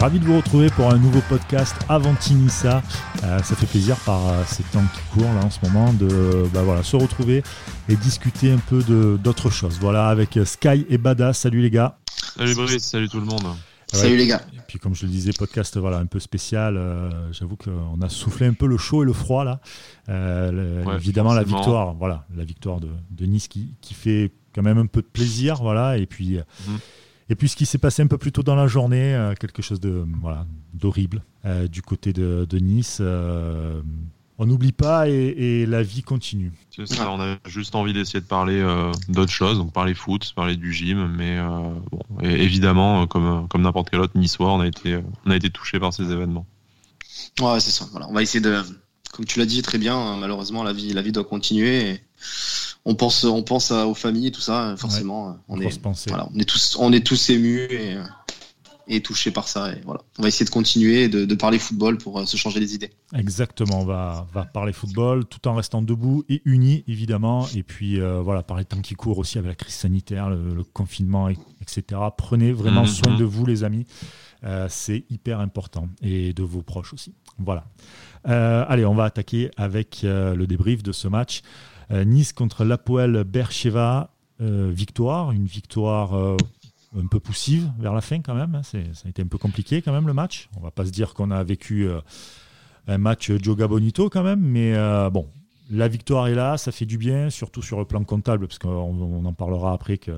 Ravi de vous retrouver pour un nouveau podcast avant Tinissa. Euh, ça fait plaisir par euh, ces temps qui courent là en ce moment de bah, voilà, se retrouver et discuter un peu d'autres choses. Voilà, avec Sky et Bada. Salut les gars. Salut Brice, salut tout le monde. salut les gars. Et puis comme je le disais, podcast voilà un peu spécial. Euh, j'avoue qu'on a soufflé un peu le chaud et le froid là. évidemment la victoire, voilà, la victoire de, de Nice qui, qui, fait quand même un peu de plaisir, voilà. Et puis. Mhm. Et puis ce qui s'est passé un peu plus tôt dans la journée, euh, quelque chose de voilà d'horrible euh, du côté de, Nice. Euh, on n'oublie pas et, la vie continue. C'est ça, on a juste envie d'essayer de parler d'autres choses, donc parler foot, parler du gym, mais bon, évidemment, comme, comme n'importe quel autre niçois, on a été, on a été touché par ces événements. Ouais, c'est ça. Voilà. On va essayer de, comme tu l'as dit très bien, hein, malheureusement, la vie, la vie doit continuer. Et on pense, on pense aux familles et tout ça, forcément. on, est, on, est tous, on est tous émus et, et touchés par ça. Et voilà. On va essayer de continuer de, parler football pour euh, se changer les idées. Exactement, on va, va parler football tout en restant debout et unis, évidemment. Et puis, euh, voilà, par les temps qui courent aussi avec la crise sanitaire, le, confinement, etc. Prenez vraiment mhm. soin de vous, les amis. Euh, c'est hyper important et de vos proches aussi. Voilà. allez, on va attaquer avec le débrief de ce match. Euh, nice contre l'Apoel Bercheva, euh, victoire, une victoire euh, un peu poussive vers la fin quand même. Hein. ça a été un peu compliqué quand même le match. On va pas se dire qu'on a vécu un match Joga Bonito quand même, mais bon, la victoire est là, ça fait du bien, surtout sur le plan comptable, parce qu'on en parlera après que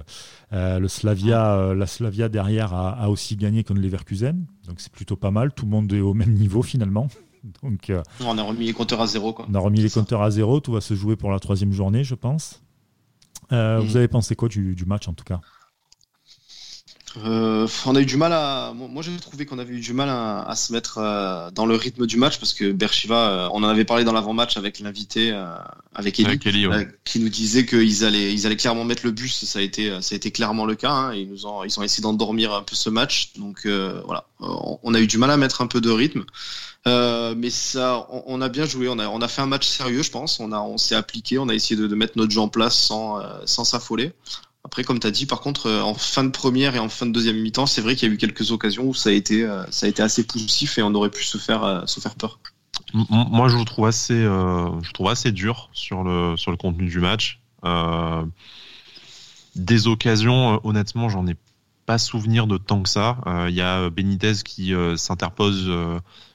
le Slavia, la Slavia derrière a, aussi gagné contre Leverkusen, donc c'est plutôt pas mal. Tout le monde est au même niveau finalement. Donc, euh, on a remis les compteurs à zéro. On a remis les compteurs à zéro. Tout va se jouer pour la troisième journée, je pense. Euh, vous mm. avez pensé quoi du, match en tout cas? Euh, on a eu du mal à. Moi, j'ai trouvé qu'on avait eu du mal à, se mettre dans le rythme du match parce que Bershiva, on en avait parlé dans l'avant-match avec l'invité, avec Eli, qui nous disait qu'ils allaient, ils allaient clairement mettre le bus. Ça a été, ça a été clairement le cas. Hein. ils nous ont, ils ont essayé d'endormir un peu ce match. Donc voilà, on a eu du mal à mettre un peu de rythme. Euh, mais ça, on, a bien joué. On a, on a fait un match sérieux, je pense. On on s'est appliqué. On a essayé de, mettre notre jeu en place sans, euh, sans s'affoler. Après, comme tu as dit, par contre, euh, en fin de première et en fin de deuxième mi-temps, c'est vrai qu'il y a eu quelques occasions où ça a été, ça a été assez poussif et on aurait pu se faire, se faire peur. Moi, je vous trouve assez, je trouve assez dur sur le, sur le contenu du match. des occasions, honnêtement, j'en ai pas souvenir de tant que ça. Il y a Benitez qui s'interpose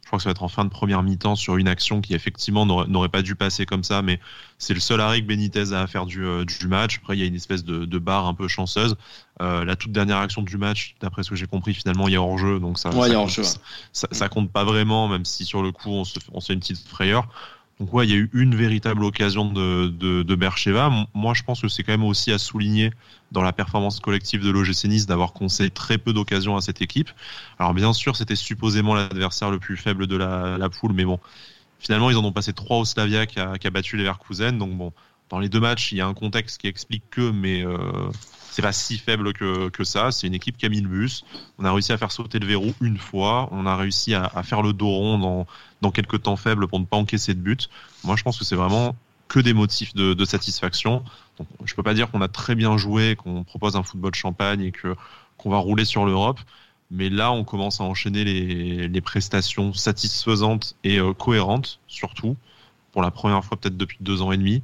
je crois que ça va être en fin de première mi-temps sur une action qui effectivement n'aurait pas dû passer comme ça, mais c'est le seul arrêt que Benitez a à faire du, euh, du match. Après, il y a une espèce de, de barre un peu chanceuse. Euh, la toute dernière action du match, d'après ce que j'ai compris, finalement, il y a hors-jeu, donc ça, ça, compte, pas vraiment, même si sur le coup, on se, on se fait une petite frayeur. Donc ouais, il y a eu une véritable occasion de, de, de Bercheva. Moi, je pense que c'est quand même aussi à souligner dans la performance collective de l'OGC Nice d'avoir conseillé très peu d'occasions à cette équipe. Alors bien sûr, c'était supposément l'adversaire le plus faible de la, la, poule, mais bon, finalement, ils en ont passé trois au Slavia qui a, qui a battu. Donc bon, dans les deux matchs, il y a un contexte qui explique que, mais euh, c'est pas si faible que, ça. C'est une équipe qui a mis le bus. On a réussi à faire sauter le verrou une fois. On a réussi à, faire le dos rond dans, dans quelques temps faibles pour ne pas encaisser de but. Moi, je pense que c'est vraiment que des motifs de, de satisfaction. Donc, je peux pas dire qu'on a très bien joué, qu'on propose un football champagne et que qu'on va rouler sur l'Europe. Mais là, on commence à enchaîner les, les prestations satisfaisantes et euh, cohérentes, surtout pour la première fois peut-être depuis deux ans et demi.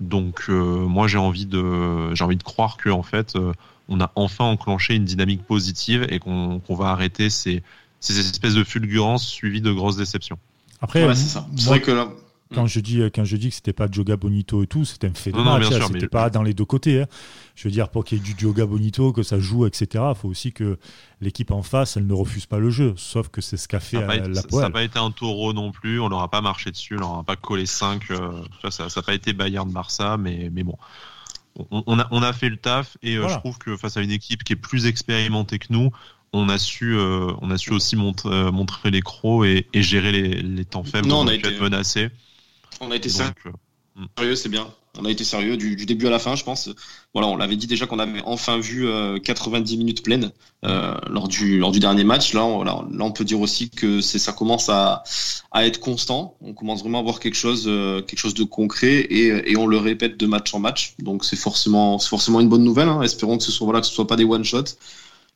Donc euh, moi j'ai envie de j'ai envie de croire que en fait euh, on a enfin enclenché une dynamique positive et qu'on va arrêter ces, ces espèces de fulgurances suivies de grosses déceptions. Après, c'est ça. C'est vrai que là, quand je dis quand je dis que c'était pas Joga Bonito et tout, c'était un fait de match. Hein, c'était pas dans les deux côtés. Hein. Je veux dire, pour qu'il y ait du Joga Bonito, que ça joue, etc. Il faut aussi que l'équipe en face, elle ne refuse pas le jeu. Sauf que c'est ce qu'a fait la Ça n'a pas été un taureau non plus. On n'aura pas marché dessus. On n'aura pas collé 5 euh, ça n'a pas été Bayern Barça, mais mais bon. On, a, on a fait le taf et euh, je trouve que face à une équipe qui est plus expérimentée que nous, on a su, euh, on a su aussi montrer, montrer les crocs et, gérer les, les, temps faibles non, on a été menacés. On a été euh, hmm. sérieux, c'est bien. On a été sérieux du, début à la fin, je pense. Voilà, on l'avait dit déjà qu'on avait enfin vu 90 euh, minutes pleines euh, lors du lors du dernier match. Là, on, là, on peut dire aussi que c'est ça commence à, à être constant. On commence vraiment à voir quelque chose quelque chose de concret et, et on le répète de match en match. Donc c'est forcément une bonne nouvelle. Hein. Espérons que ce soit voilà que ce soit pas des one shots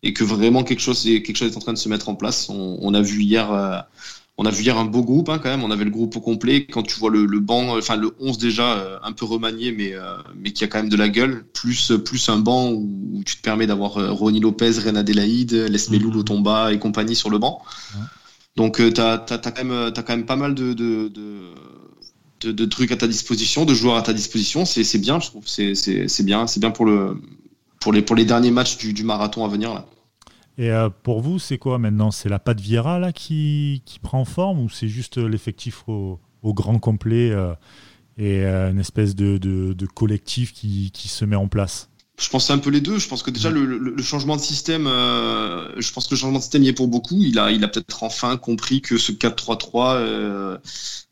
et que vraiment quelque chose, est, quelque chose est en train de se mettre en place. On, a vu hier, euh, on a vu hier un beau groupe hein, quand même. On avait le groupe au complet. Quand tu vois le, le banc, enfin le 11 déjà euh, un peu remanié, mais mais qui a quand même de la gueule. Plus plus un banc où, tu te permets d'avoir Ronnie Lopez, René Adelaide, Lesmelou, Lotomba et compagnie sur le banc. Donc tu as, quand même as quand même pas mal de, de, de, de trucs à ta disposition, de joueurs à ta disposition. C'est bien, je trouve. C'est bien, c'est bien pour le pour les, pour les derniers matchs du, du marathon à venir. Là. Et euh, pour vous, c'est quoi maintenant? C'est la patte Viera là, qui, qui prend forme ou c'est juste l'effectif au, au, grand complet euh, et euh, une espèce de, de, collectif qui, qui, se met en place? Je pense un peu les deux. Je pense que déjà le, le, changement de système, je pense que le changement de système y est pour beaucoup. Il a, il a peut-être enfin compris que ce 4-3-3,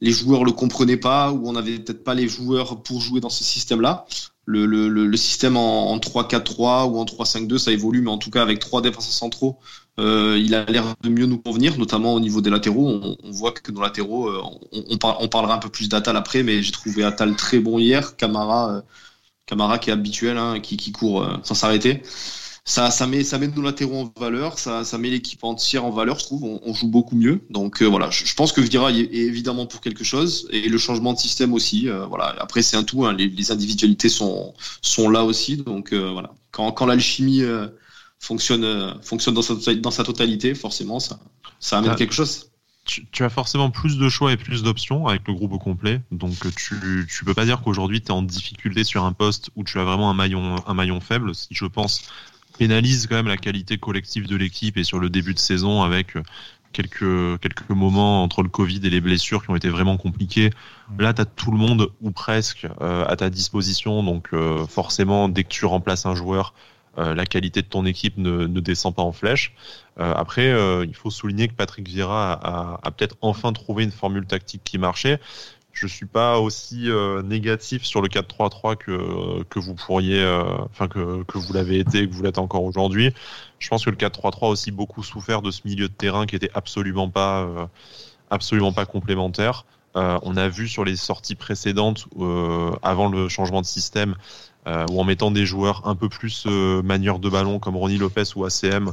les joueurs le comprenaient pas ou on n'avait peut-être pas les joueurs pour jouer dans ce système-là le, le, le, système en, en 3-4-3 ou en 3-5-2, ça évolue, mais en tout cas avec trois défenseurs centraux, euh, il a l'air de mieux nous convenir, notamment au niveau des latéraux. On, on voit que les latéraux, euh, on, on, parlera un peu plus d'Atal après, mais j'ai trouvé Atal très bon hier. Camara, euh, Camara qui est habituel, hein, qui, qui court euh, sans s'arrêter ça, ça met, ça met nos latéraux en valeur, ça, ça met l'équipe entière en valeur, je trouve. On, joue beaucoup mieux. Donc euh, voilà, je, pense que Vira est, évidemment pour quelque chose et le changement de système aussi. Euh, voilà. Après c'est un tout. Hein, les, individualités sont sont là aussi. Donc euh, voilà, quand, quand l'alchimie fonctionne fonctionne dans sa, dans sa totalité, forcément ça ça amène quelque chose. Tu, tu, as forcément plus de choix et plus d'options avec le groupe au complet. Donc tu tu peux pas dire qu'aujourd'hui tu es en difficulté sur un poste où tu as vraiment un maillon un maillon faible. Si je pense pénalise quand même la qualité collective de l'équipe et sur le début de saison avec euh, quelques quelques moments entre le Covid et les blessures qui ont été vraiment compliqués. Là, tu as tout le monde ou presque euh, à ta disposition, donc euh, forcément, dès que tu remplaces un joueur, la qualité de ton équipe ne, ne descend pas en flèche. après, il faut souligner que Patrick Vieira a, a peut-être enfin trouvé une formule tactique qui marchait je suis pas aussi euh, négatif sur le 4-3-3 que que vous pourriez, euh, enfin que que vous l'avez été et que vous l'êtes encore aujourd'hui. Je pense que le 4-3-3 a aussi beaucoup souffert de ce milieu de terrain qui était absolument pas euh, absolument pas complémentaire. on a vu sur les sorties précédentes, avant le changement de système, ou en mettant des joueurs un peu plus manieurs de ballon comme Ronnie Lopez ou ACM,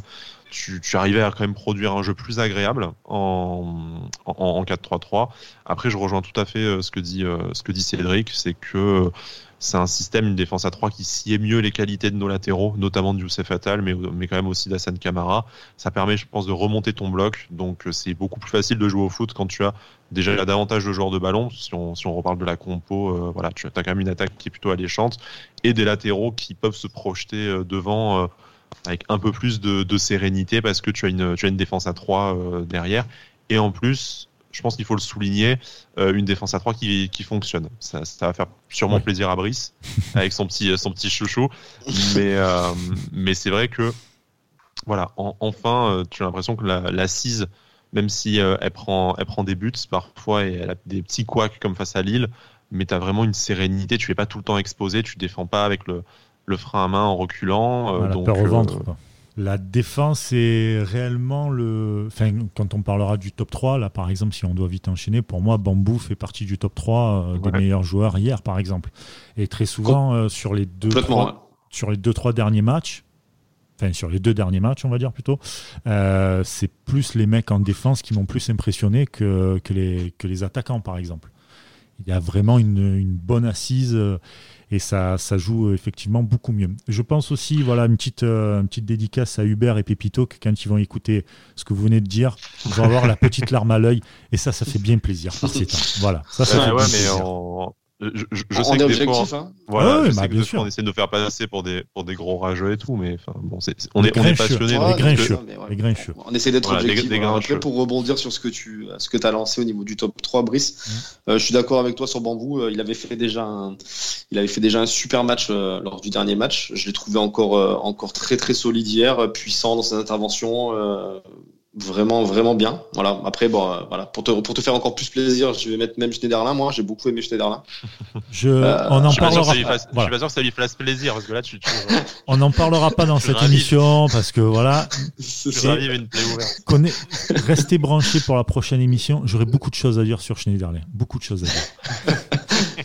tu, arrivais à quand même produire un jeu plus agréable en, en, en 4-3-3. Après, je rejoins tout à fait euh, ce que dit, euh, ce que dit Cédric, c'est que c'est un système, une défense à 3 qui sied mieux les qualités de nos latéraux, notamment de Youssef Attal, mais, mais quand même aussi d'Assane Kamara. Ça permet, je pense, de remonter ton bloc. Donc, euh, c'est beaucoup plus facile de jouer au foot quand tu as déjà davantage de joueurs de ballon. Si on, si on reparle de la compo, voilà, tu as quand même une attaque qui est plutôt alléchante et des latéraux qui peuvent se projeter devant avec un peu plus de, sérénité parce que tu as une, tu as une défense à 3 euh, derrière. Et en plus, je pense qu'il faut le souligner, euh, une défense à 3 qui, qui fonctionne. Ça, ça va faire sûrement plaisir à Brice avec son petit, son petit chouchou. Mais, euh, mais c'est vrai que, voilà, enfin, tu as l'impression que l'assise, la, même si elle, prend, elle prend des buts parfois et elle a des petits couacs comme face à Lille, mais tu as vraiment une sérénité, tu es pas tout le temps exposé, tu défends pas avec le, le frein à main en reculant. Euh, donc, peur au ventre. Euh, la défense est réellement le. Enfin, quand on parlera du top 3, là par exemple, si on doit vite enchaîner, pour moi, Bambou fait partie du top 3 euh, des meilleurs joueurs hier par exemple. Et très souvent, sur les deux, trois, sur les deux, trois derniers matchs, enfin sur les deux derniers matchs, on va dire plutôt, c'est plus les mecs en défense qui m'ont plus impressionné que, que, les, que les attaquants par exemple. Il y a vraiment une, une bonne assise et ça, ça joue euh, effectivement beaucoup mieux. Je pense aussi, voilà, une petite, euh, une petite dédicace à Hubert et Pépito, que quand ils vont écouter ce que vous venez de dire, ils vont avoir la petite larme à l'œil, et ça, ça fait bien plaisir par ces temps. Voilà, ça, ça fait bien plaisir je, je, sais que des fois, hein. voilà, bah, bien sûr. on essaie de nous faire passer pour des pour des gros rageux et tout, mais enfin bon, c'est, on, est, on est passionné. les grincheux, On essaie d'être voilà, objectif. Après, pour rebondir sur ce que tu ce que as lancé au niveau du top 3, Brice, mmh. euh, je suis d'accord avec toi sur Bambou. Euh, il avait fait déjà un, il avait fait déjà un super match euh, lors du dernier match. Je l'ai trouvé encore encore très très solide hier, puissant dans ses interventions vraiment vraiment bien. Voilà. Après bon euh, voilà. Pour te pour te faire encore plus plaisir je vais mettre même Schneiderlin. Moi j'ai beaucoup aimé Schneiderlin. Je euh, on en parlera je suis pas sûr que ça lui fasse plaisir parce que là tu, tu on n'en parlera pas dans cette émission parce que voilà. Une plaie ouverte. Restez branchés pour la prochaine émission. J'aurai beaucoup de choses à dire sur Schneiderlin. Beaucoup de choses à dire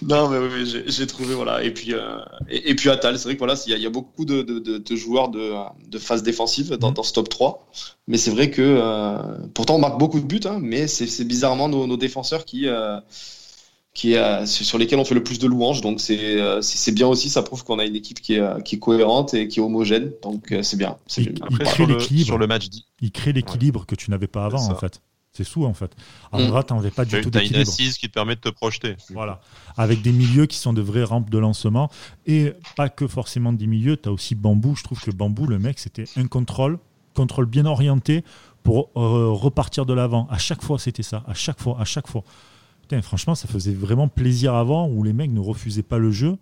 non, mais oui, j'ai trouvé, voilà. Et puis, euh, et, puis Atal, c'est vrai que voilà, il y, a beaucoup de, de, joueurs de, de, phase défensive dans, dans, ce top 3. Mais c'est vrai que, euh, pourtant, on marque beaucoup de buts, hein, mais c'est bizarrement nos, nos, défenseurs qui, euh, qui sur lesquels on fait le plus de louanges. Donc, c'est bien aussi, ça prouve qu'on a une équipe qui est, qui est cohérente et qui est homogène. Donc, c'est bien. Il, il, crée sur le match. Il crée l'équilibre que tu n'avais pas avant, en fait. C'est sous en fait. En mm. tu n'avais pas du tout d'équilibre. une assise qui te permet de te projeter. Voilà. Avec des milieux qui sont de vraies rampes de lancement. Et pas que forcément des milieux, tu as aussi Bambou. Je trouve que Bambou, le mec, c'était un contrôle, contrôle bien orienté pour euh, repartir de l'avant. À chaque fois, c'était ça. À chaque fois, à chaque fois. Putain, franchement, ça faisait vraiment plaisir avant où les mecs ne refusaient pas le jeu,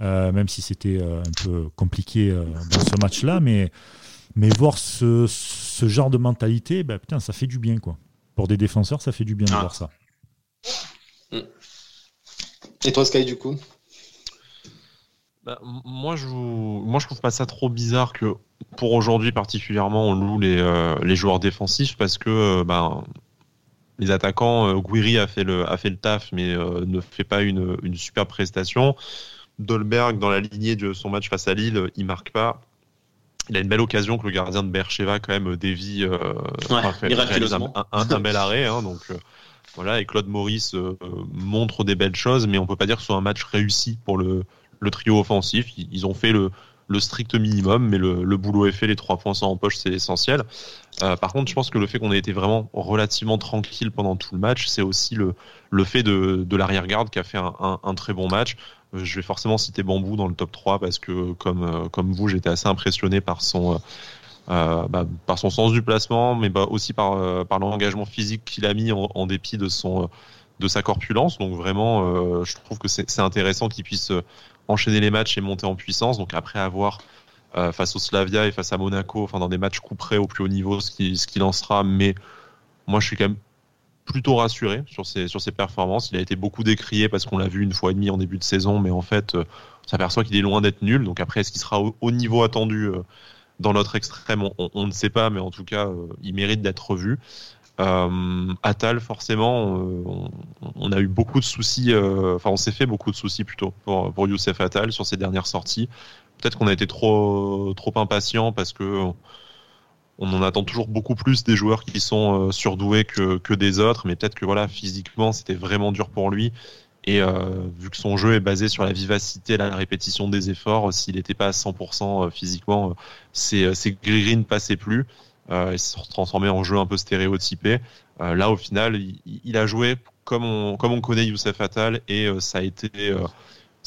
euh, même si c'était euh, un peu compliqué dans ce match-là. Mais, mais voir ce, ce genre de mentalité, ben, putain, ça fait du bien, quoi pour des défenseurs, ça fait du bien de ah. voir ça. Mm. Et toi, Sky, du coup bah, moi, je moi, je trouve pas ça trop bizarre que pour aujourd'hui particulièrement, on loue les, euh, les joueurs défensifs parce que euh, bah, les attaquants, euh, Guiri a fait le, a fait le taf, mais ne fait pas une, une super prestation. Dolberg, dans la lignée de son match face à Lille, il marque pas il a une belle occasion que le gardien de Bercheva quand même dévie euh, un, bel arrêt hein, donc euh, voilà et Claude Maurice euh, montre des belles choses mais on peut pas dire que ce soit un match réussi pour le, le trio offensif. Ils, ont fait le, le, strict minimum mais le, le, boulot est fait les trois points sont en poche c'est essentiel. Par contre je pense que le fait qu'on ait été vraiment relativement tranquille pendant tout le match c'est aussi le, le fait de, de l'arrière-garde qui a fait un, un, très bon match. euh, je vais forcément citer Bambou dans le top 3 parce que comme euh, comme vous, j'étais assez impressionné par son euh, bah, par son sens du placement, mais bah, aussi par par l'engagement physique qu'il a mis en, dépit de son de sa corpulence. Donc vraiment, je trouve que c'est intéressant qu'il puisse enchaîner les matchs et monter en puissance. Donc après avoir face au Slavia et face à Monaco, enfin dans des matchs couperés au plus haut niveau, ce qui ce qu'il lancera, mais moi je suis quand même plutôt rassuré sur ses, sur ses performances. Il a été beaucoup décrié parce qu'on l'a vu une fois et demie en début de saison, mais en fait, euh, on s'aperçoit qu'il est loin d'être nul. Donc après, est-ce qu'il sera au, niveau attendu euh, dans l'autre extrême? On, ne sait pas, mais en tout cas, euh, il mérite d'être revu. Atal, forcément, on, a eu beaucoup de soucis, enfin, on s'est fait beaucoup de soucis plutôt pour, pour Youssef Atal sur ses dernières sorties. Peut-être qu'on a été trop, trop impatient parce que on en attend toujours beaucoup plus des joueurs qui sont euh, surdoués que, que des autres, mais peut-être que voilà, physiquement, c'était vraiment dur pour lui. Et euh, vu que son jeu est basé sur la vivacité, la répétition des efforts, s'il n'était pas à 100% euh, physiquement, ses, ses gris ne passaient plus. Euh, il se transformait en jeu un peu stéréotypé. là, au final, il, il, a joué comme on, comme on connaît Youssef Attal et ça a été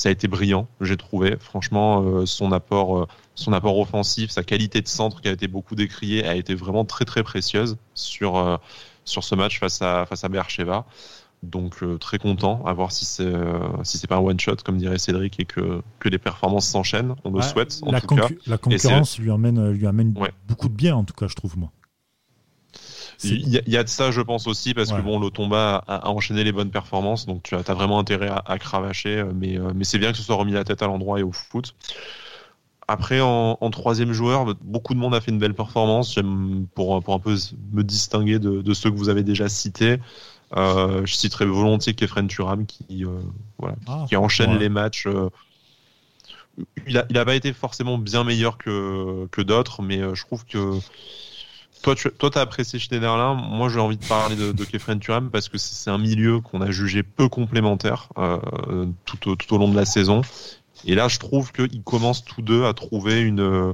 ça a été brillant, j'ai trouvé. Franchement, son apport son apport offensif, sa qualité de centre qui a été beaucoup décriée, a été vraiment très très précieuse sur, euh, sur ce match face à, face à Bercheva. Donc euh, très content à voir si c'est euh, si c'est pas un one shot comme dirait Cédric et que, que les performances s'enchaînent. On le souhaite en la tout cas. La concurrence lui amène lui amène beaucoup de bien en tout cas je trouve moi. Il y, a de ça, je pense aussi, parce que bon, l'Otomba a, a, enchaîné les bonnes performances, donc tu as, as vraiment intérêt à, à cravacher, mais, mais c'est bien que ce soit remis la tête à l'endroit et au foot. Après, en, troisième joueur, beaucoup de monde a fait une belle performance. J'aime pour, pour un peu me distinguer de, ceux que vous avez déjà cités. Euh, je citerai volontiers Kefren Turam qui, euh, voilà, ah, qui enchaîne les matchs. Euh. il n'a il a pas été forcément bien meilleur que, que d'autres, mais je trouve que toi, tu toi, as apprécié Schneiderlin. Moi, j'ai envie de parler de, de Kefren Turam parce que c'est un milieu qu'on a jugé peu complémentaire tout, au, tout au long de la saison et là, je trouve qu'ils commencent tous deux à trouver une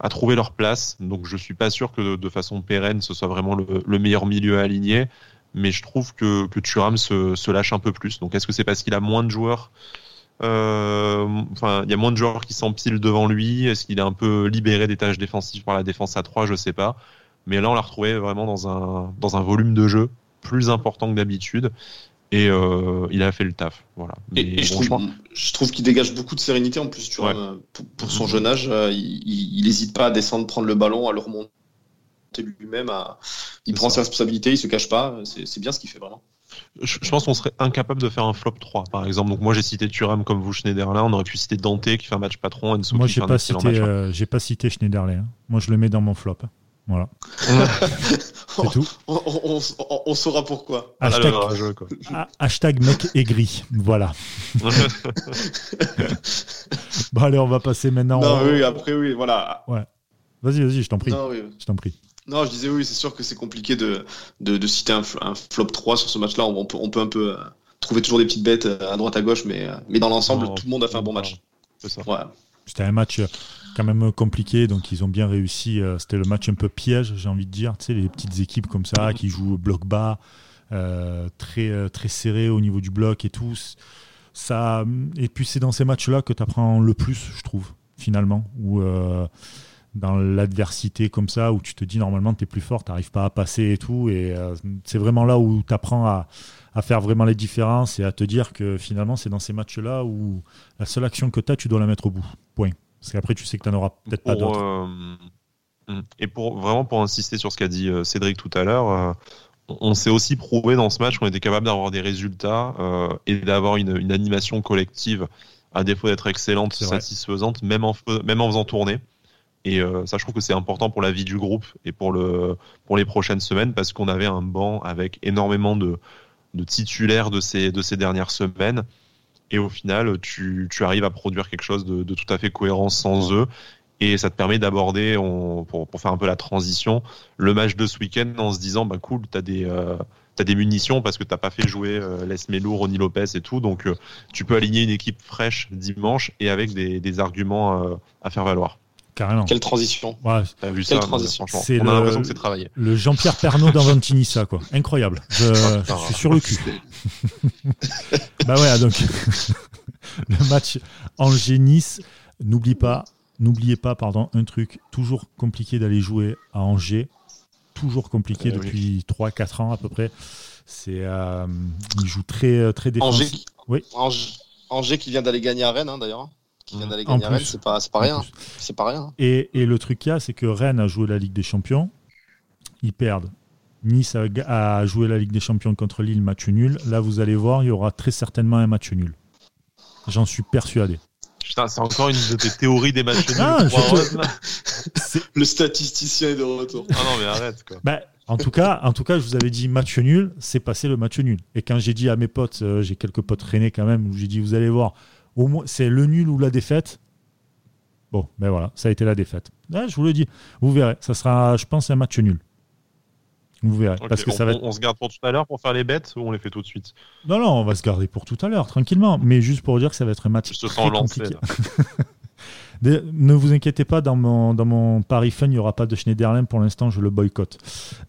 à trouver leur place. Donc, je suis pas sûr que de, façon pérenne, ce soit vraiment le, meilleur milieu à aligner. Mais je trouve que, que se, se lâche un peu plus. Donc, est-ce que c'est parce qu'il a moins de joueurs euh, Enfin, il y a moins de joueurs qui s'empilent devant lui. Est-ce qu'il est un peu libéré des tâches défensives par la défense à 3 Je sais pas. Mais là, on l'a retrouvé vraiment dans un, dans un volume de jeu plus important que d'habitude et euh, il a fait le taf. Voilà. et, je, trouve, qu'il dégage beaucoup de sérénité en plus. Tu vois, pour, son jeune âge, euh, il n'hésite pas à descendre, prendre le ballon, à le remonter lui-même. Il prend ses responsabilités, il se cache pas. C'est bien ce qu'il fait vraiment. Je, pense qu'on serait incapable de faire un flop 3 par exemple. Donc moi j'ai cité Thuram comme vous Schneiderlin, on aurait pu citer Dante qui fait un match patron, Enzo moi j'ai pas, cité, euh, j'ai pas cité Schneiderlin. Moi je le mets dans mon flop. Voilà. c'est tout. On, saura pourquoi. Hashtag, hashtag mec aigri. Voilà. bon, allez, on va passer maintenant. Non, oui, après, oui, voilà. Ouais. Vas-y, vas-y, je t'en prie. Non, Je t'en prie. Non, je disais oui, c'est sûr que c'est compliqué de, de, citer un, flop 3 sur ce match-là. On, peut, on peut un peu euh, trouver toujours des petites bêtes euh, à droite à gauche, mais, euh, mais dans l'ensemble, tout le monde a fait un bon match. C'était un match quand même compliqué, donc ils ont bien réussi. C'était le match un peu piège, j'ai envie de dire. Tu sais, les petites équipes comme ça qui jouent bloc bas, très, très serré au niveau du bloc et tout. Ça, et puis c'est dans ces matchs-là que tu apprends le plus, je trouve, finalement. Où dans l'adversité comme ça, où tu te dis normalement tu es plus fort, tu n'arrives pas à passer et tout. Et euh, c'est vraiment là où tu apprends à, à, faire vraiment les différences et à te dire que finalement c'est dans ces matchs-là où la seule action que tu as, tu dois la mettre au bout. Point. Parce qu'après tu sais que tu n'en auras peut-être pas d'autres. Euh, et pour vraiment pour insister sur ce qu'a dit euh, Cédric tout à l'heure, on s'est aussi prouvé dans ce match qu'on était capable d'avoir des résultats et d'avoir une, une, animation collective à défaut d'être excellente, satisfaisante, même en, même en faisant tourner. Et euh, ça, je trouve que c'est important pour la vie du groupe et pour, le, pour les prochaines semaines parce qu'on avait un banc avec énormément de, de titulaires de ces, de ces dernières semaines. Et au final, tu, tu arrives à produire quelque chose de, de, tout à fait cohérent sans eux. Et ça te permet d'aborder, pour, pour faire un peu la transition, le match de ce week-end en se disant, bah cool, t'as des, euh, as des munitions parce que t'as pas fait jouer euh, Les Melou, Ronnie Lopez et tout. Donc euh, tu peux aligner une équipe fraîche dimanche et avec des, des arguments euh, à faire valoir. Carrément. Quelle transition. Ouais. vu Quelle ça, transition. C'est On a l'impression que c'est travaillé. Le Jean-Pierre Pernaud d'Avantini, ça, quoi. Incroyable. Je, je suis sur le cul. bah ouais, donc. le match Angers-Nice. N'oublie pas, n'oubliez pas, pardon, un truc. Toujours compliqué d'aller jouer à Angers. Toujours compliqué eh depuis 3-4 ans à peu près. C'est, euh, il joue très, très défensif. Angers, oui. Angers, Angers qui vient d'aller gagner à Rennes, hein, d'ailleurs qui vient d'aller gagner Rennes, c'est pas, pas rien. C'est pas rien. Et, et le truc qu'il y a, c'est que Rennes a joué la Ligue des Champions, ils perdent. Nice a, joué la Ligue des Champions contre Lille, match nul. Là, vous allez voir, il y aura très certainement un match nul. J'en suis persuadé. Putain, c'est encore une de tes théories des matchs nuls. Ah, le statisticien est de retour. Ah non, mais arrête quoi. Bah, en tout cas, en tout cas, je vous avais dit match nul, c'est passé le match nul. Et quand j'ai dit à mes potes, euh, j'ai quelques potes rennais quand même, où j'ai dit vous allez voir, au moins, c'est le nul ou la défaite. Bon, ben voilà, ça a été la défaite. je vous le dis, vous verrez, ça sera, je pense, un match nul. Vous verrez. parce que on, ça va on se garde pour tout à l'heure pour faire les bêtes ou on les fait tout de suite? Non, non, on va se garder pour tout à l'heure, tranquillement. Mais juste pour dire que ça va être un match. Je sens lancé. ne vous inquiétez pas, dans mon, dans mon Paris Fun, il n'y aura pas de Schneiderlin pour l'instant, je le boycotte.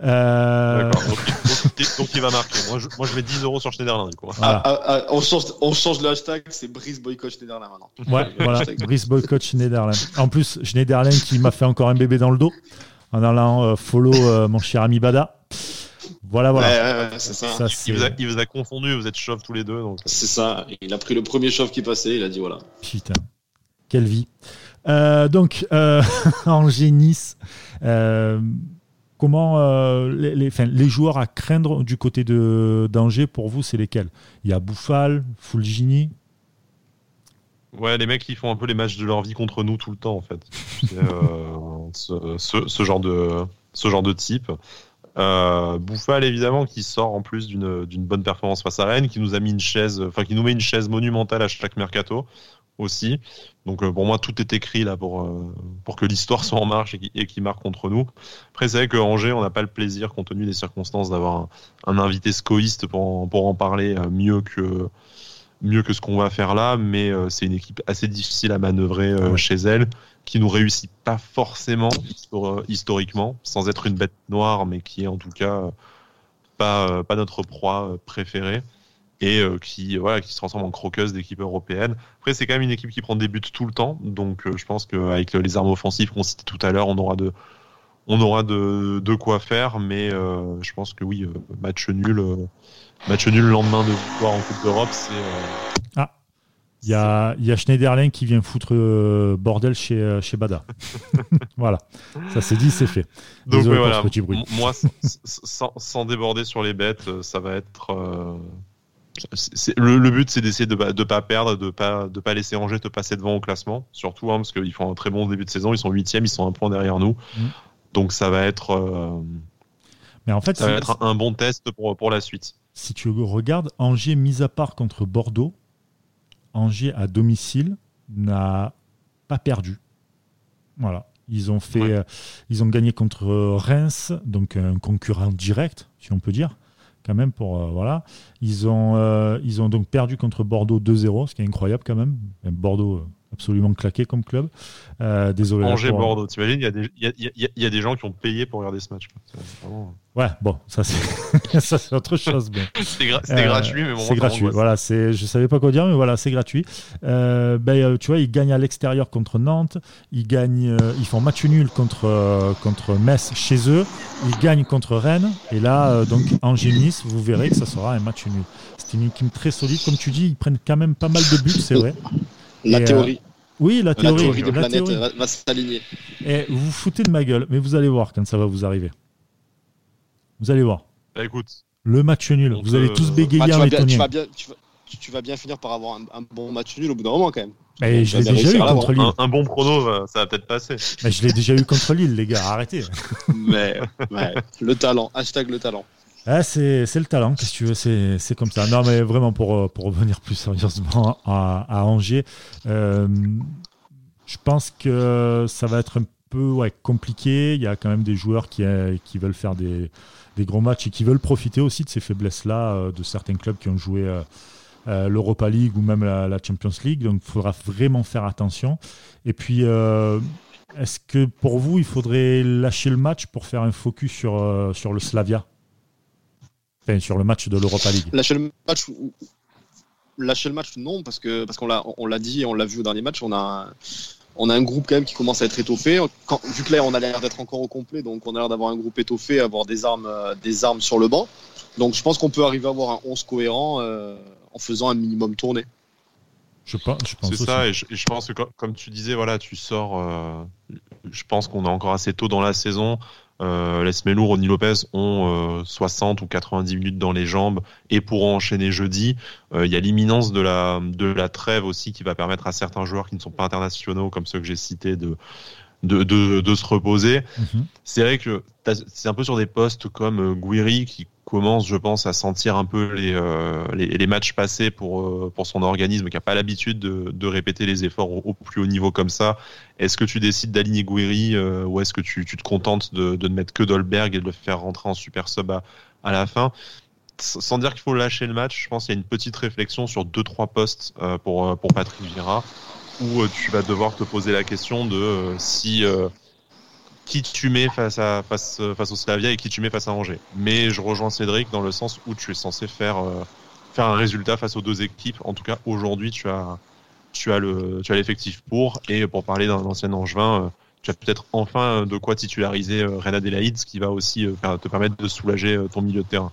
Euh... Donc, il va marquer. Moi je, moi, je mets 10 euros sur Schneiderlin. Ah, ah, ah, on, change, on change le hashtag, c'est Brice boycott Schneiderlin maintenant. Ouais, voilà, Brice boycott Schneiderlin. En plus, Schneiderlin qui m'a fait encore un bébé dans le dos en allant euh, follow euh, mon cher ami Bada. Voilà, voilà. Ouais, ouais, c'est ça. il, vous a, il, vous a, confondu, vous êtes chauve tous les deux. C'est ça. Il a pris le premier chauve qui passait, il a dit voilà. Putain. Quelle vie. Euh, donc, euh, Angers-Nice, euh, comment euh, les, joueurs à craindre du côté d'Angers, pour vous, c'est lesquels? Il y a Bouffal, Fulgini Ouais, les mecs qui font un peu les matchs de leur vie contre nous tout le temps, en fait. ce, ce, ce, genre de, ce genre de type. Euh, Bouffal évidemment qui sort en plus d'une bonne performance face à Rennes, qui nous a mis une chaise, enfin qui nous met une chaise monumentale à chaque mercato aussi. Donc euh, pour moi, tout est écrit là pour, euh, pour que l'histoire soit en marche et qui, marque contre nous. Après, c'est vrai que Angers, on n'a pas le plaisir, compte tenu des circonstances, d'avoir un, invité scoïste pour en, pour en parler euh, mieux que, mieux que ce qu'on va faire là, mais c'est une équipe assez difficile à manœuvrer chez elle, qui nous réussit pas forcément historiquement, sans être une bête noire, mais qui est en tout cas pas, pas notre proie préférée et euh, qui voilà qui se transforme en croqueuse d'équipe européenne. Après c'est quand même une équipe qui prend des buts tout le temps, donc euh, je pense qu'avec les armes offensives qu'on citait tout à l'heure, on aura de on aura de, de quoi faire, mais euh, je pense que oui, match nul, match nul le lendemain de victoire en Coupe d'Europe, c'est ah. Il y, a, y a Schneiderlin qui vient foutre bordel chez, chez Bada. voilà, ça c'est dit, c'est fait. Donc voilà, moi, sans, sans, déborder sur les bêtes, ça va être le, le, but, c'est d'essayer de ne pas perdre, de pas de pas laisser Angers te passer devant au classement, surtout hein, parce qu'ils font un très bon début de saison. Ils sont huitièmes, ils sont un point derrière nous. Mm. Donc ça va être, Mais en fait, ça va être un bon test pour, pour la suite. Si tu regardes, Angers, mis à part contre Bordeaux, Angers à domicile n'a pas perdu. Voilà. Ils ont fait, ils ont gagné contre Reims, donc un concurrent direct, si on peut dire quand même pour euh, voilà. Ils ont euh, ils ont donc perdu contre Bordeaux 2-0, ce qui est incroyable quand même. Bordeaux euh, absolument claqué comme club. Euh, désolé. Angers Bordeaux, t'imagines, il y, a des, il, y a, il y, a des gens qui ont payé pour regarder ce match. Ouais, bon, ça c'est autre chose. C'était euh, gratuit, mais bon. C'est gratuit. Voilà, c'est, je savais pas quoi dire, mais voilà, c'est gratuit. Euh, ben, euh, tu vois, ils gagnent à l'extérieur contre Nantes, ils gagnent, ils font match nul contre contre Metz chez eux, ils gagnent contre Rennes, et là, donc Angers-Nice, vous verrez que ça sera un match nul. C'est une équipe très solide, comme tu dis, ils prennent quand même pas mal de buts, c'est vrai. La théorie. Oui, la théorie. La théorie des planètes va, s'aligner. Et vous vous foutez de ma gueule, mais vous allez voir quand ça va vous arriver. Vous allez voir. Bah, écoute. Le match nul. vous allez tous bégayer bah, tu, vas bien, tu, vas bien, tu, vas, bien finir par avoir un, bon match nul au bout d'un moment quand même. Mais je l'ai déjà eu contre Lille. Un, bon prono, ça va peut-être passer. Mais je l'ai déjà eu contre Lille, les gars, arrêtez. mais le talent, hashtag le talent. Ah, c'est, le talent, qu'est-ce que tu veux, c'est, comme ça. Non, mais vraiment, pour, pour revenir plus sérieusement à, Angers, euh, je pense que ça va être un peu compliqué. Il y a quand même des joueurs qui, euh, veulent faire des, gros matchs et qui veulent profiter aussi de ces faiblesses-là euh, de certains clubs qui ont joué l'Europa League ou même la, Champions League. Donc, il faudra vraiment faire attention. Et puis, est-ce que pour vous, il faudrait lâcher le match pour faire un focus sur le Slavia? Sur le match de l'Europa League. Lâcher le match, lâcher le match, non, parce que parce qu'on l'a on l'a dit, on l'a vu au dernier match, on a on a un groupe quand même qui commence à être étoffé. vu que là, on a l'air d'être encore au complet, donc on a l'air d'avoir un groupe étoffé, avoir des armes, euh, des armes sur le banc. Donc je pense qu'on peut arriver à avoir un 11 cohérent euh, en faisant un minimum tourné. Je pense, je pense c'est ça, et je, pense que comme tu disais, voilà, tu sors. Euh, je pense qu'on est encore assez tôt dans la saison. Euh, les Smelour, Ronnie Lopez ont 60 euh, ou 90 minutes dans les jambes et pourront enchaîner jeudi. Euh, il y a l'imminence de la, de la trêve aussi qui va permettre à certains joueurs qui ne sont pas internationaux, comme ceux que j'ai cités, de, de, de, de, se reposer. Mhm. C'est vrai que c'est un peu sur des postes comme Guiri qui commence, je pense, à sentir un peu les, euh, les, les, matchs passés pour, euh, pour son organisme, qui n'a pas l'habitude de, de, répéter les efforts au, plus haut niveau comme ça. Est-ce que tu décides d'aligner Guiri euh, ou est-ce que tu, tu, te contentes de, de ne mettre que Dolberg et de le faire rentrer en super sub à, à la fin? Sans dire qu'il faut lâcher le match, je pense qu'il y a une petite réflexion sur deux trois postes pour, pour Patrick Vieira où tu vas devoir te poser la question de si qui tu mets face à face face au Slavia et qui tu mets face à Angers. Mais je rejoins Cédric dans le sens où tu es censé faire euh, faire un résultat face aux deux équipes. En tout cas, aujourd'hui, tu as tu as le tu as l'effectif pour et pour parler d'un ancien Angevin, euh, tu as peut-être enfin de quoi titulariser euh, Reina Adelaide, ce qui va aussi te permettre de soulager ton milieu de terrain.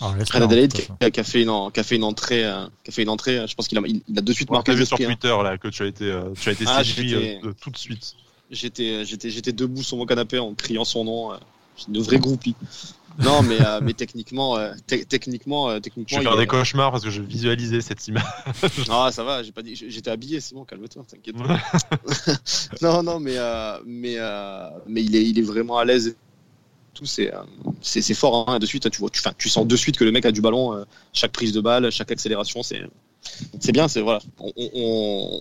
Ah, Reina Adelaide qui, qui, a fait une qui a fait une entrée qui a fait une entrée. Je pense qu'il a il, a de suite marqué. vu sur Twitter là que tu as été tu as été ah, séduit tout de suite. J'étais, j'étais, j'étais debout sur mon canapé en criant son nom. Euh, une vraie groupie. Non, mais, euh, mais techniquement, euh, techniquement, techniquement. Je vais faire des cauchemars parce que je visualisais cette image. non, ça va. J'ai pas dit. J'étais habillé. C'est bon, calme-toi, t'inquiète pas. non, non, mais mais mais il est il est vraiment à l'aise. Tout c'est c'est fort. Hein, de suite, tu vois, tu, tu sens de suite que le mec a du ballon. chaque prise de balle, chaque accélération, c'est c'est bien, c'est voilà. On,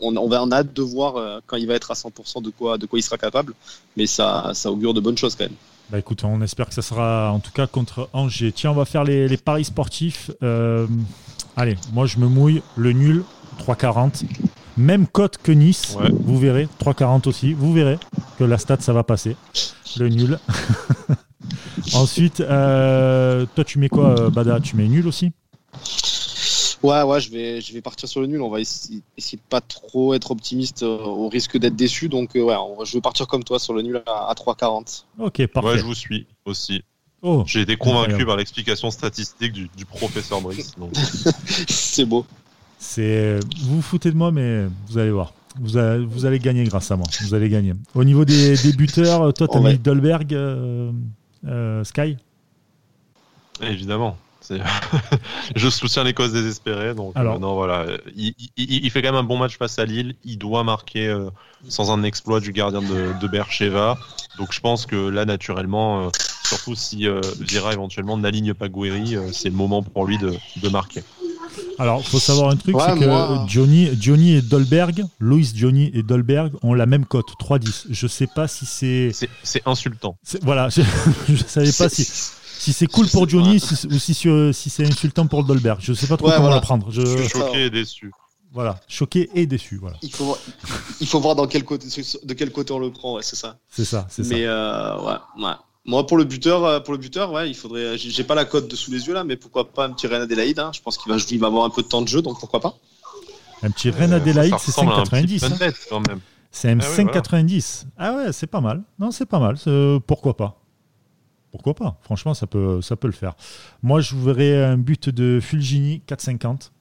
on, on, va en hâte de voir euh, quand il va être à 100% de quoi, de quoi il sera capable, mais ça, ça augure de bonnes choses quand même. Bah écoute, on espère que ça sera en tout cas contre Angers. Tiens, on va faire les, paris sportifs. Euh, allez, moi je me mouille le nul 3,40. Même cote que Nice, vous verrez, 3,40 aussi, vous verrez que la stat ça va passer. Le nul. Ensuite, euh, toi tu mets quoi, Bada? Tu mets nul aussi? Ouais, ouais, je vais, je vais partir sur le nul. On va essayer, essayer de pas trop être optimiste euh, au risque d'être déçu. Donc, euh, ouais, je vais partir comme toi sur le nul à, 3,40. Ok, parfait. Ouais, je vous suis aussi. Oh, J'ai été convaincu par l'explication statistique du, du professeur Brice. C'est beau. C'est, vous vous foutez de moi, mais vous allez voir. Vous, vous allez gagner grâce à moi. Vous allez gagner. Au niveau des, des buteurs, toi, tu as mis Dolberg, euh, Sky? Évidemment. je soutiens les causes désespérées. Donc, euh, non, voilà. Il, fait quand même un bon match face à Lille. Il doit marquer euh, sans un exploit du gardien de, de Bercheva. Donc, je pense que là, naturellement, euh, surtout si Vira éventuellement n'aligne pas Guiri, c'est le moment pour lui de, de marquer. Alors, il faut savoir un truc, c'est que Johnny, Johnny et Dolberg, Louis Johnny et Dolberg ont la même cote, 3-10. Je sais pas si c'est. C'est insultant. Voilà, je ne savais pas si si c'est cool pour Johnny ou si, si c'est insultant pour Dolberg. Je sais pas trop comment le prendre. Je... suis choqué et déçu. Voilà, choqué et déçu. Voilà. Il faut, il faut voir dans quel côté, de quel côté on le prend, c'est ça. C'est ça, c'est ça. Mais euh, ouais, ouais. Moi, pour le buteur, euh, pour le buteur, ouais, il faudrait. J'ai pas la cote de sous les yeux là, mais pourquoi pas un petit Reine Adélaïde hein. Je pense qu'il va, il va avoir un peu de temps de jeu, donc pourquoi pas. Un petit Reine Adélaïde, c'est 5,90. Hein. C'est un 5,90. Ah, ah ouais, c'est pas mal. Non, c'est pas mal. Pourquoi pas pourquoi pas? Franchement, ça peut, ça peut le faire. Moi, je verrais un but de Fulgini 4,50.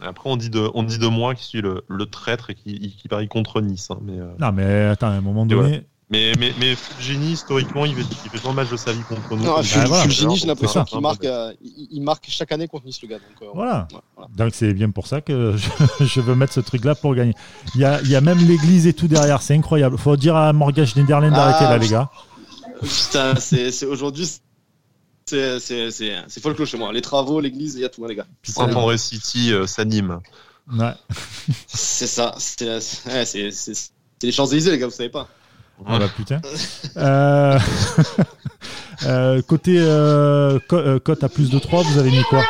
Après, on dit de, on dit de moi qui suis le, traître et qui, qui, parie contre Nice. Hein, mais, euh, Non, mais attends, à un moment donné. Mais, mais, mais Fulgini, historiquement, il fait, il fait le match de sa vie contre nous. Non, bah, Fulgini, j'ai l'impression qu'il marque, euh, il, marque chaque année contre Nice, le gars. Donc, euh, voilà. Donc, c'est bien pour ça que je, veux mettre ce truc-là pour gagner. Il y a, il y a même l'église et tout derrière, c'est incroyable. Faut dire à Morgan Schneiderlin d'arrêter ah, là, les gars. Putain, c'est aujourd'hui. C'est folklore chez moi. Les travaux, l'église, il y a tout, hein, les gars. Saint-André City euh, s'anime. Ouais. c'est ça. C'est les Champs-Élysées, les gars, vous savez pas. Ah bah putain. euh... euh, côté euh, cote à plus de 3, vous avez mis quoi?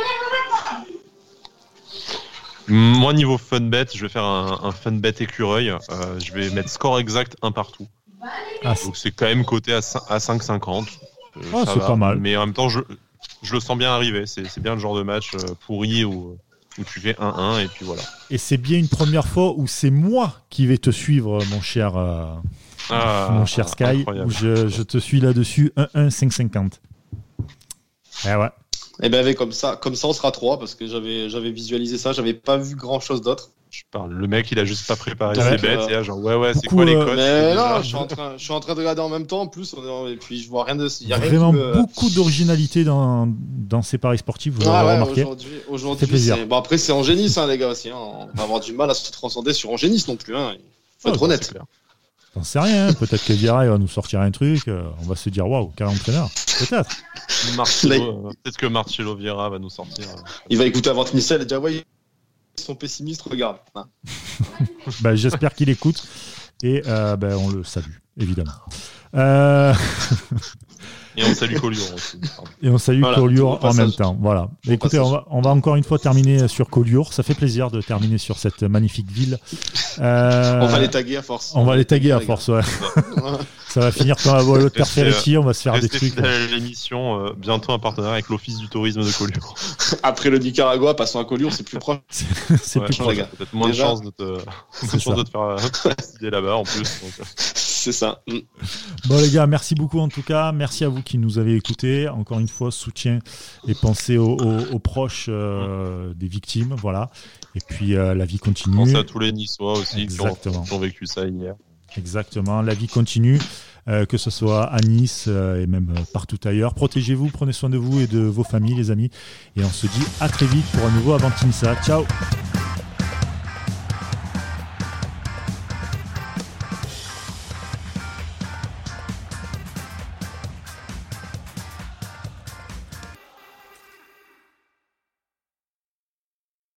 Moi, niveau fun bet, je vais faire un, un fun bet écureuil. je vais mettre score exact un partout. Ah, Donc c'est quand même coté à 5,50. Euh, ah, c'est pas mal. Mais en même temps, je, je le sens bien arriver. C'est bien le genre de match euh, pourri où, où tu fais 1-1 et puis voilà. Et c'est bien une première fois où c'est moi qui vais te suivre, mon cher, euh, ah, mon cher Sky, où je, je, te suis là-dessus 1-1, 5,50. Eh ouais. Et eh ben comme ça, comme ça on sera 3 parce que j'avais j'avais visualisé ça, j'avais pas vu grand chose d'autre. Je parle. Le mec, il a juste pas préparé ses bêtes. Et genre, ouais, ouais, c'est quoi les euh, codes Mais non, je suis, en train, je suis en train de regarder en même temps. En plus, et puis je vois rien de. Il y a vraiment beaucoup d'originalité dans, dans ces paris sportifs. Vous ah, ouais, Aujourd'hui, aujourd'hui, bon après c'est Angénis, hein, les gars aussi. Hein. On va avoir du mal à se transcender sur Angénis non plus. Hein. Il faut être honnête. J'en sais rien. Hein. Peut-être que Vira va nous sortir un truc. Euh, on va se dire waouh, quel entraîneur. Peut-être. Euh, peut-être que Marcelo Vieira va nous sortir. Il va écouter avant Michel et dire ouais sont pessimistes, regarde. Hein. bah, J'espère qu'il écoute et euh, bah, on le salue, évidemment. Euh... Et on salue Collioure aussi. Et on salue Collioure en même temps. Voilà. Écoutez, on va, on va, encore une fois terminer sur Collioure. Ça fait plaisir de terminer sur cette magnifique ville. Euh, on va les taguer à force. On va les taguer à force, ouais. Ça va finir comme un l'autre Père on va se faire des trucs. l'émission, euh, bientôt un partenariat avec l'Office du tourisme de Collioure. Après le Nicaragua, passons à Collioure, c'est plus proche. c'est plus proche. Peut-être moins de chance de te, de te faire décider là-bas en plus. Donc. C'est ça. Mm. Bon les gars, merci beaucoup en tout cas. Merci à vous qui nous avez écoutés. Encore une fois, soutien et pensez aux, proches euh, des victimes. Voilà. Et puis euh, la vie continue. Pensez à tous les Niçois aussi qui ont, vécu ça hier. Exactement. La vie continue. Euh, que ce soit à Nice et même partout ailleurs. Protégez-vous, prenez soin de vous et de vos familles, les amis. Et on se dit à très vite pour un nouveau Avantinsa. Ciao